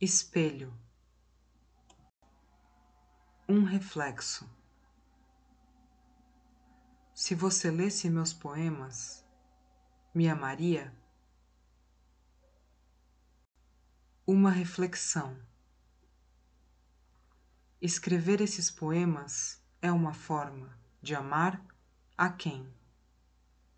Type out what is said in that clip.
espelho, um reflexo. Se você lesse meus poemas, me amaria? Uma reflexão. Escrever esses poemas é uma forma de amar a quem?